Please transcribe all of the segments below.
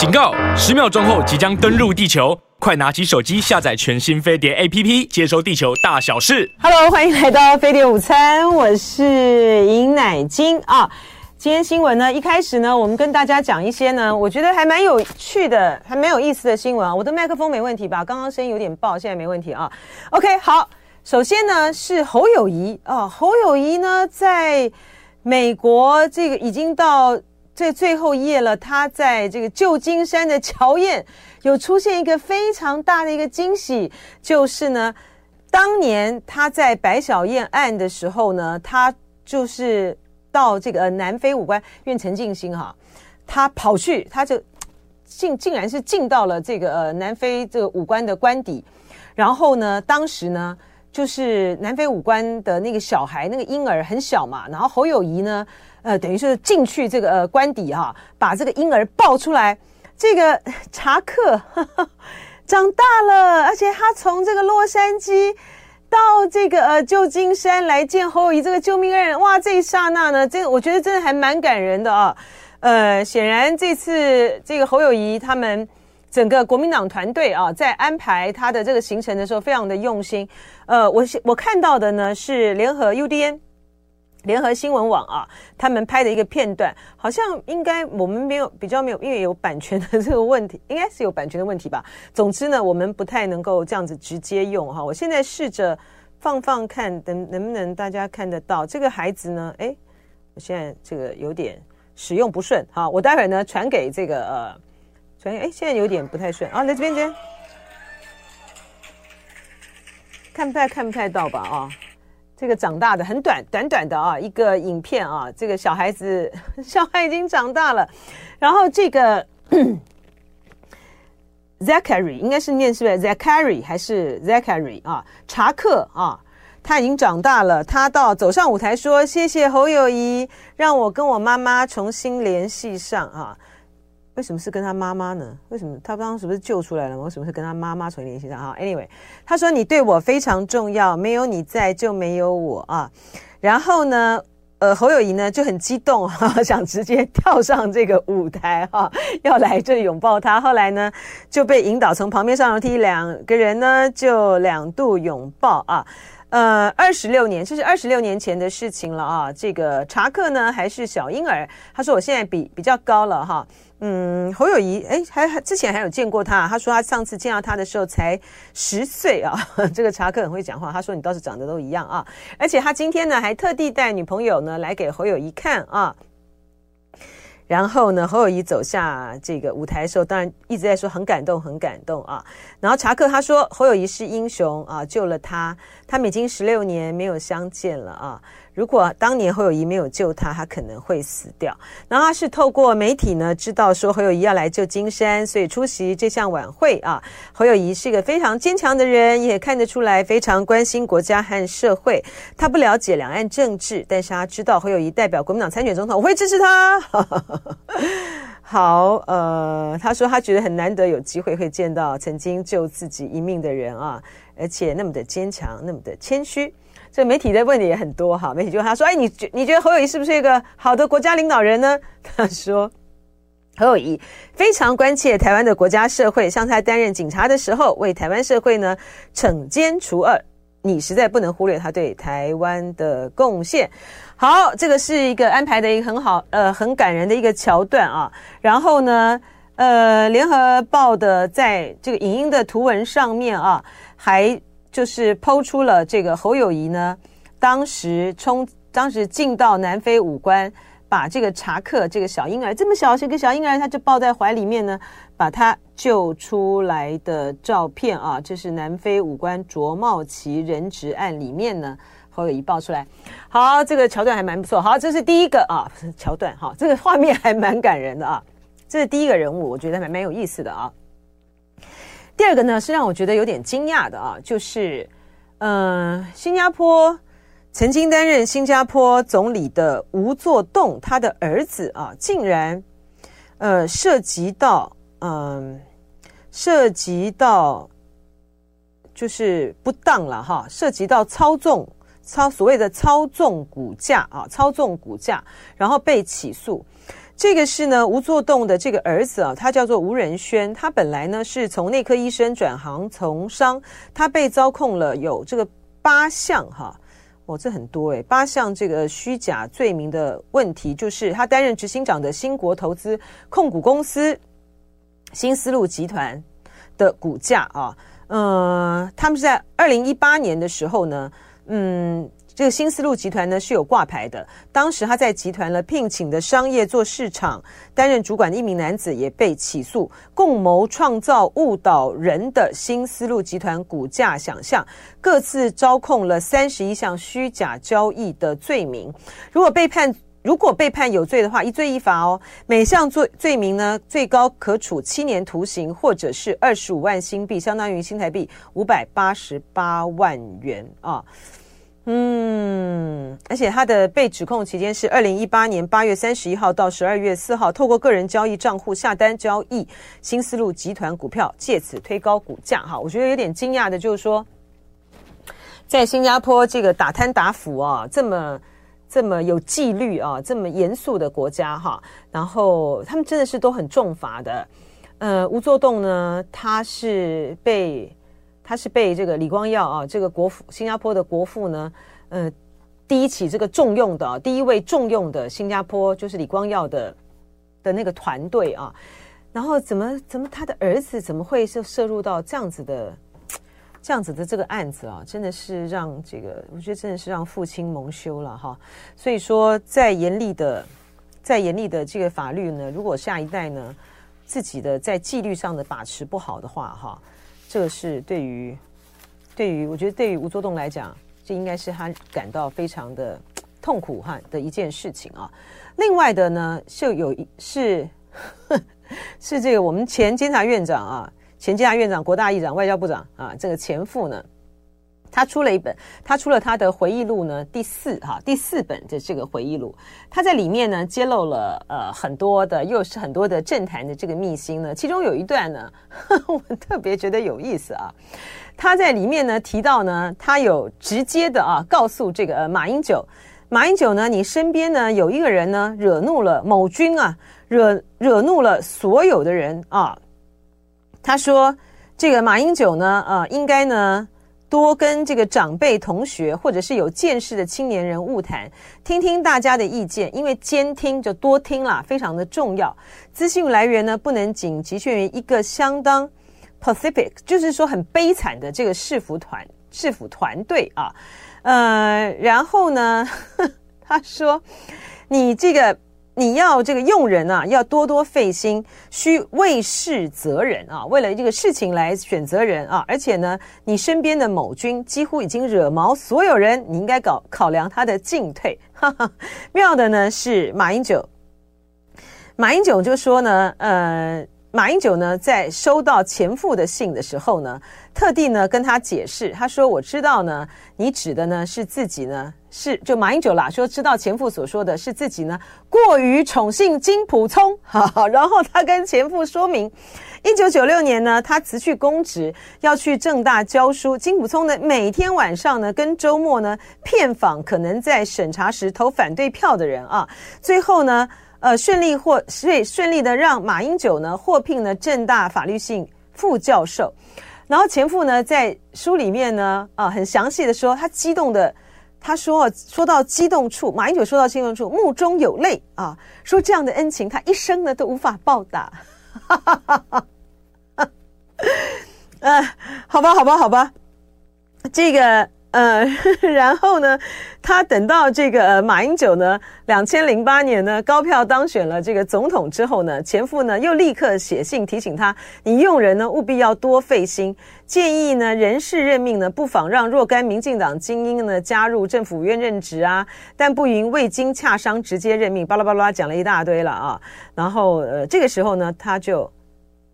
警告！十秒钟后即将登陆地球，快拿起手机下载全新飞碟 APP，接收地球大小事。Hello，欢迎来到飞碟午餐，我是尹乃菁啊。今天新闻呢，一开始呢，我们跟大家讲一些呢，我觉得还蛮有趣的，还蛮有意思的新闻啊。我的麦克风没问题吧？刚刚声音有点爆，现在没问题啊。OK，好，首先呢是侯友宜啊，侯友宜呢在美国这个已经到这最后一页了，他在这个旧金山的乔宴有出现一个非常大的一个惊喜，就是呢，当年他在白小燕案的时候呢，他就是。到这个南非武官，因为陈静心哈，他跑去，他就竟竟然是进到了这个呃南非这个武官的官邸，然后呢，当时呢，就是南非武官的那个小孩，那个婴儿很小嘛，然后侯友宜呢，呃，等于是进去这个呃官邸啊，把这个婴儿抱出来，这个查克呵呵 长大了，而且他从这个洛杉矶。到这个呃旧金山来见侯友谊这个救命恩人，哇！这一刹那呢，这个我觉得真的还蛮感人的啊。呃，显然这次这个侯友谊他们整个国民党团队啊，在安排他的这个行程的时候，非常的用心。呃，我我看到的呢是联合 UDN。联合新闻网啊，他们拍的一个片段，好像应该我们没有比较没有，因为有版权的这个问题，应该是有版权的问题吧。总之呢，我们不太能够这样子直接用哈。我现在试着放放看，能能不能大家看得到这个孩子呢？诶，我现在这个有点使用不顺哈，我待会儿呢传给这个呃传给诶，现在有点不太顺啊，来这边这边，看不太看不太到吧啊？这个长大的很短短短的啊，一个影片啊，这个小孩子 小孩已经长大了，然后这个 Zachary 应该是念是不是 Zachary 还是 Zachary 啊？查克啊，他已经长大了，他到走上舞台说：“谢谢侯友宜，让我跟我妈妈重新联系上啊。”为什么是跟他妈妈呢？为什么他刚刚是不是救出来了吗？为什么是跟他妈妈重新联系上啊？Anyway，他说你对我非常重要，没有你在就没有我啊。然后呢，呃，侯友宜呢就很激动哈、啊，想直接跳上这个舞台哈、要来这拥抱他。后来呢就被引导从旁边上楼梯，两个人呢就两度拥抱啊。呃，二十六年，这是二十六年前的事情了啊。这个查克呢还是小婴儿，他说我现在比比较高了哈。嗯，侯友谊，哎，还之前还有见过他，他说他上次见到他的时候才十岁啊。这个查克很会讲话，他说你倒是长得都一样啊。而且他今天呢还特地带女朋友呢来给侯友谊看啊。然后呢，侯友谊走下这个舞台的时候，当然一直在说很感动，很感动啊。然后查克他说侯友谊是英雄啊，救了他，他们已经十六年没有相见了啊。如果当年侯友宜没有救他，他可能会死掉。然后他是透过媒体呢知道说侯友宜要来旧金山，所以出席这项晚会啊。侯友宜是一个非常坚强的人，也看得出来非常关心国家和社会。他不了解两岸政治，但是他知道侯友宜代表国民党参选总统，我会支持他。好，呃，他说他觉得很难得有机会会见到曾经救自己一命的人啊，而且那么的坚强，那么的谦虚。这媒体在问的也很多哈，媒体就问他说：“哎，你觉你觉得侯友谊是不是一个好的国家领导人呢？” 他说：“侯友谊非常关切台湾的国家社会，像他担任警察的时候，为台湾社会呢惩奸除恶，你实在不能忽略他对台湾的贡献。”好，这个是一个安排的一个很好呃很感人的一个桥段啊。然后呢，呃，联合报的在这个影音的图文上面啊，还。就是抛出了这个侯友谊呢，当时冲，当时进到南非武官，把这个查克这个小婴儿这么小，是个小婴儿，他就抱在怀里面呢，把他救出来的照片啊，这是南非武官卓茂奇人质案里面呢，侯友谊爆出来。好，这个桥段还蛮不错。好，这是第一个啊 桥段，哈，这个画面还蛮感人的啊，这是第一个人物，我觉得还蛮有意思的啊。第二个呢，是让我觉得有点惊讶的啊，就是，嗯、呃，新加坡曾经担任新加坡总理的吴作栋，他的儿子啊，竟然，呃，涉及到，嗯、涉及到，就是不当了哈，涉及到操纵操所谓的操纵股价啊，操纵股价，然后被起诉。这个是呢吴作栋的这个儿子啊，他叫做吴仁轩，他本来呢是从内科医生转行从商，他被遭控了有这个八项哈，哦这很多诶，八项这个虚假罪名的问题，就是他担任执行长的新国投资控股公司新丝路集团的股价啊，呃，他们是在二零一八年的时候呢，嗯。这个新丝路集团呢是有挂牌的，当时他在集团呢聘请的商业做市场担任主管的一名男子也被起诉，共谋创造误导人的新丝路集团股价想象，各自招控了三十一项虚假交易的罪名。如果被判如果被判有罪的话，一罪一罚哦，每项罪罪名呢最高可处七年徒刑，或者是二十五万新币，相当于新台币五百八十八万元啊。嗯，而且他的被指控期间是二零一八年八月三十一号到十二月四号，透过个人交易账户下单交易新丝路集团股票，借此推高股价。哈，我觉得有点惊讶的，就是说，在新加坡这个打贪打腐啊，这么这么有纪律啊，这么严肃的国家哈，然后他们真的是都很重罚的。呃，吴作栋呢，他是被。他是被这个李光耀啊，这个国父，新加坡的国父呢，呃，第一起这个重用的啊，第一位重用的新加坡就是李光耀的的那个团队啊，然后怎么怎么他的儿子怎么会就涉入到这样子的这样子的这个案子啊，真的是让这个我觉得真的是让父亲蒙羞了哈。所以说，再严厉的再严厉的这个法律呢，如果下一代呢自己的在纪律上的把持不好的话哈。这个是对于，对于我觉得对于吴作栋来讲，这应该是他感到非常的痛苦哈的一件事情啊。另外的呢，就有一是 是这个我们前监察院长啊，前监察院长、国大议长、外交部长啊，这个前副呢。他出了一本，他出了他的回忆录呢，第四哈第四本的这个回忆录，他在里面呢揭露了呃很多的，又是很多的政坛的这个秘辛呢。其中有一段呢，呵 呵我特别觉得有意思啊。他在里面呢提到呢，他有直接的啊告诉这个马英九，马英九呢，你身边呢有一个人呢惹怒了某军啊，惹惹怒了所有的人啊。他说这个马英九呢，啊应该呢。多跟这个长辈、同学，或者是有见识的青年人物谈，听听大家的意见，因为监听就多听啦，非常的重要。资讯来源呢，不能仅局限于一个相当 Pacific，就是说很悲惨的这个市府团、市府团队啊。呃，然后呢，他说你这个。你要这个用人啊，要多多费心，需为事择人啊，为了这个事情来选择人啊。而且呢，你身边的某君几乎已经惹毛所有人，你应该搞考量他的进退。哈哈，妙的呢是马英九，马英九就说呢，呃。马英九呢，在收到前夫的信的时候呢，特地呢跟他解释，他说：“我知道呢，你指的呢是自己呢，是就马英九啦，说知道前夫所说的是自己呢过于宠幸金溥聪。哈哈，然后他跟前夫说明，一九九六年呢，他辞去公职要去政大教书，金溥聪呢每天晚上呢跟周末呢遍访可能在审查时投反对票的人啊，最后呢。”呃，顺利获顺顺利的让马英九呢获聘了正大法律系副教授，然后前夫呢在书里面呢啊很详细的说，他激动的他说说到激动处，马英九说到激动处，目中有泪啊，说这样的恩情他一生呢都无法报答，哈哈哈哈哈，呃，好吧，好吧，好吧，这个。呃，然后呢，他等到这个呃马英九呢，两千零八年呢高票当选了这个总统之后呢，前夫呢又立刻写信提醒他，你用人呢务必要多费心，建议呢人事任命呢不妨让若干民进党精英呢加入政府院任职啊，但不允未经洽商直接任命，巴拉巴拉讲了一大堆了啊，然后呃这个时候呢他就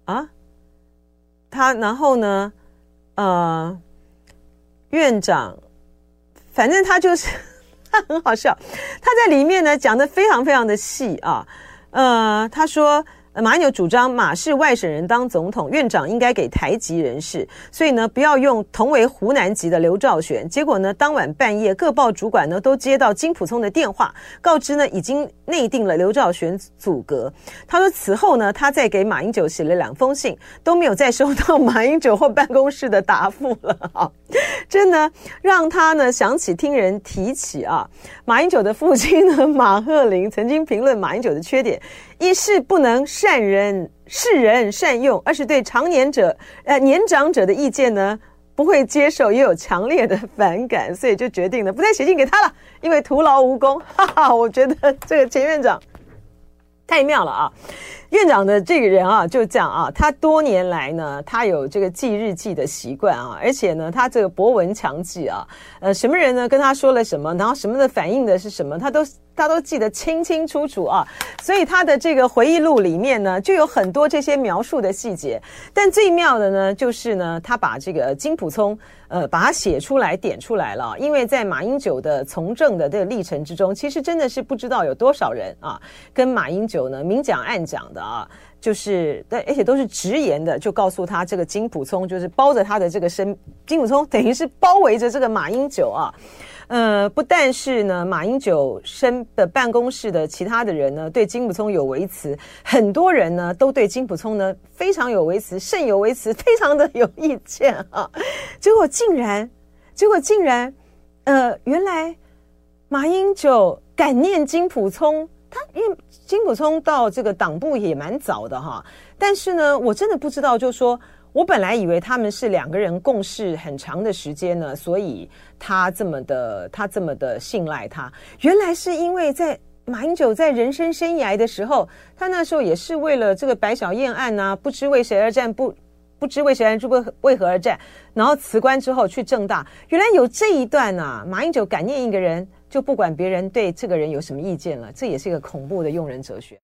啊，他然后呢呃。院长，反正他就是他 很好笑，他在里面呢讲的非常非常的细啊，呃，他说，马英九主张马是外省人当总统，院长应该给台籍人士，所以呢，不要用同为湖南籍的刘兆玄。结果呢，当晚半夜，各报主管呢都接到金溥聪的电话，告知呢已经内定了刘兆玄组阁。他说此后呢，他再给马英九写了两封信，都没有再收到马英九或办公室的答复了啊！真的让他呢想起听人提起啊，马英九的父亲呢马鹤龄曾经评论马英九的缺点。一是不能善人世人善用，二是对长年者呃年长者的意见呢不会接受，也有强烈的反感，所以就决定了不再写信给他了，因为徒劳无功。哈哈，我觉得这个钱院长太妙了啊！院长的这个人啊，就这样啊，他多年来呢，他有这个记日记的习惯啊，而且呢，他这个博闻强记啊，呃，什么人呢跟他说了什么，然后什么的反应的是什么，他都。他都记得清清楚楚啊，所以他的这个回忆录里面呢，就有很多这些描述的细节。但最妙的呢，就是呢，他把这个金普聪，呃，把它写出来、点出来了。因为在马英九的从政的这个历程之中，其实真的是不知道有多少人啊，跟马英九呢明讲暗讲的啊，就是，而且都是直言的，就告诉他这个金普聪就是包着他的这个身，金普聪等于是包围着这个马英九啊。呃，不但是呢，马英九身的办公室的其他的人呢，对金普聪有微词，很多人呢都对金普聪呢非常有微词，甚有微词，非常的有意见啊。结果竟然，结果竟然，呃，原来马英九感念金普聪，他因为金普聪到这个党部也蛮早的哈，但是呢，我真的不知道，就说。我本来以为他们是两个人共事很长的时间呢，所以他这么的，他这么的信赖他。原来是因为在马英九在人生生涯的时候，他那时候也是为了这个白小燕案啊，不知为谁而战，不不知为谁而战，不为何而战，然后辞官之后去正大。原来有这一段啊，马英九感念一个人，就不管别人对这个人有什么意见了，这也是一个恐怖的用人哲学。